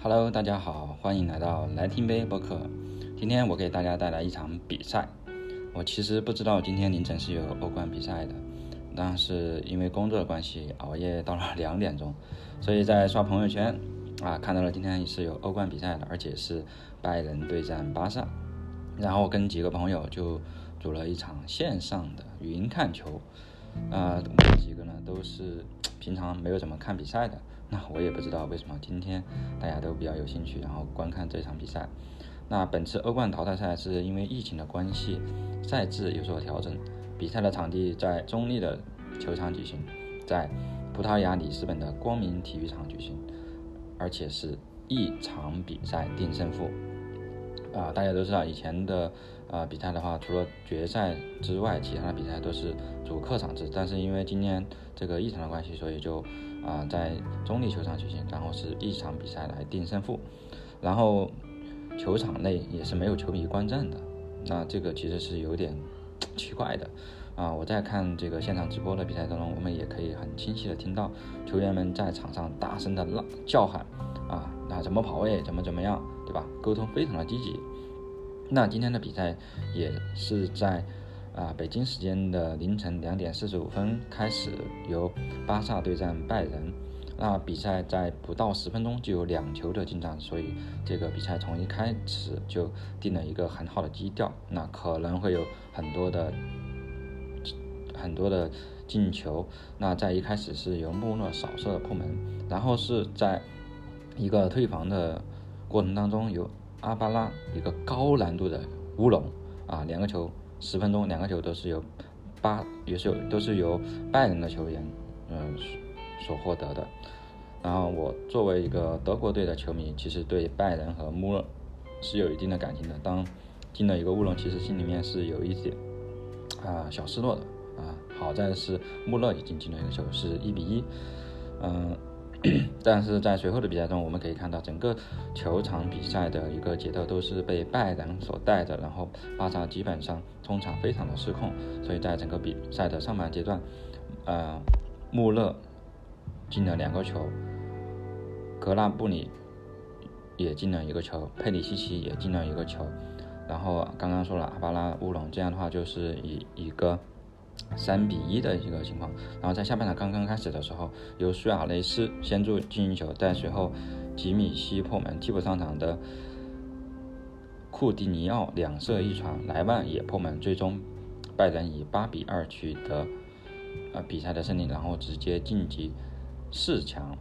Hello，大家好，欢迎来到来听杯播客。今天我给大家带来一场比赛。我其实不知道今天凌晨是有欧冠比赛的，但是因为工作的关系，熬夜到了两点钟，所以在刷朋友圈啊，看到了今天是有欧冠比赛的，而且是拜仁对战巴萨。然后跟几个朋友就组了一场线上的云看球。啊，我们几个呢都是平常没有怎么看比赛的。那我也不知道为什么今天大家都比较有兴趣，然后观看这场比赛。那本次欧冠淘汰赛是因为疫情的关系，赛制有所调整，比赛的场地在中立的球场举行，在葡萄牙里斯本的光明体育场举行，而且是一场比赛定胜负。啊，大家都知道以前的啊比赛的话，除了决赛之外，其他的比赛都是主客场制，但是因为今年这个疫情的关系，所以就。啊，在中立球场举行，然后是一场比赛来定胜负，然后球场内也是没有球迷观战的，那这个其实是有点 奇怪的啊。我在看这个现场直播的比赛当中，我们也可以很清晰的听到球员们在场上大声的嚷叫喊怎么跑位，怎么怎么样，对吧？沟通非常的积极。那今天的比赛也是在。啊，北京时间的凌晨两点四十五分开始，由巴萨对战拜仁。那比赛在不到十分钟就有两球的进账，所以这个比赛从一开始就定了一个很好的基调。那可能会有很多的很多的进球。那在一开始是由穆勒扫射破门，然后是在一个退防的过程当中，由阿巴拉一个高难度的乌龙啊，两个球。十分钟，两个球都是由巴，也是有都是由拜仁的球员，嗯，所获得的。然后我作为一个德国队的球迷，其实对拜仁和穆勒是有一定的感情的。当进了一个乌龙，其实心里面是有一点啊小失落的啊。好在是穆勒已经进了一个球，是一比一，嗯。但是在随后的比赛中，我们可以看到整个球场比赛的一个节奏都是被拜仁所带着，然后巴萨基本上中场非常的失控，所以在整个比赛的上半阶段，呃，穆勒进了两个球，格纳布里也进了一个球，佩里西奇也进了一个球，然后刚刚说了阿巴拉乌龙，这样的话就是以一个。三比一的一个情况，然后在下半场刚刚开始的时候，由苏亚雷斯先助进球，但随后吉米西破门，替补上场的库蒂尼奥两射一传，莱万也破门，最终拜仁以八比二取得呃比赛的胜利，然后直接晋级四强，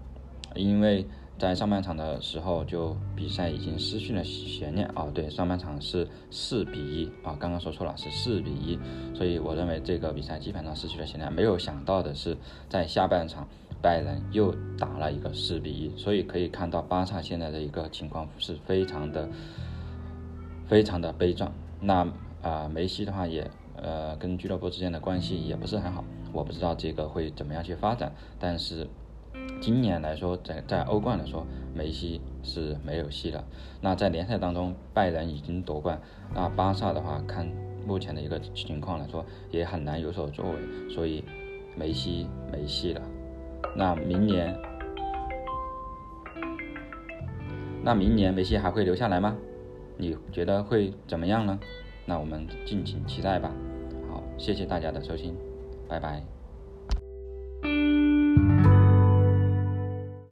因为。在上半场的时候，就比赛已经失去了悬念啊！对，上半场是四比一啊，刚刚说错了，是四比一，所以我认为这个比赛基本上失去了悬念。没有想到的是，在下半场拜仁又打了一个四比一，所以可以看到巴萨现在的一个情况是非常的、非常的悲壮。那啊，梅西的话也呃跟俱乐部之间的关系也不是很好，我不知道这个会怎么样去发展，但是。今年来说，在在欧冠来说，梅西是没有戏了。那在联赛当中，拜仁已经夺冠，那巴萨的话，看目前的一个情况来说，也很难有所作为，所以梅西没戏了。那明年，那明年梅西还会留下来吗？你觉得会怎么样呢？那我们敬请期待吧。好，谢谢大家的收听，拜拜。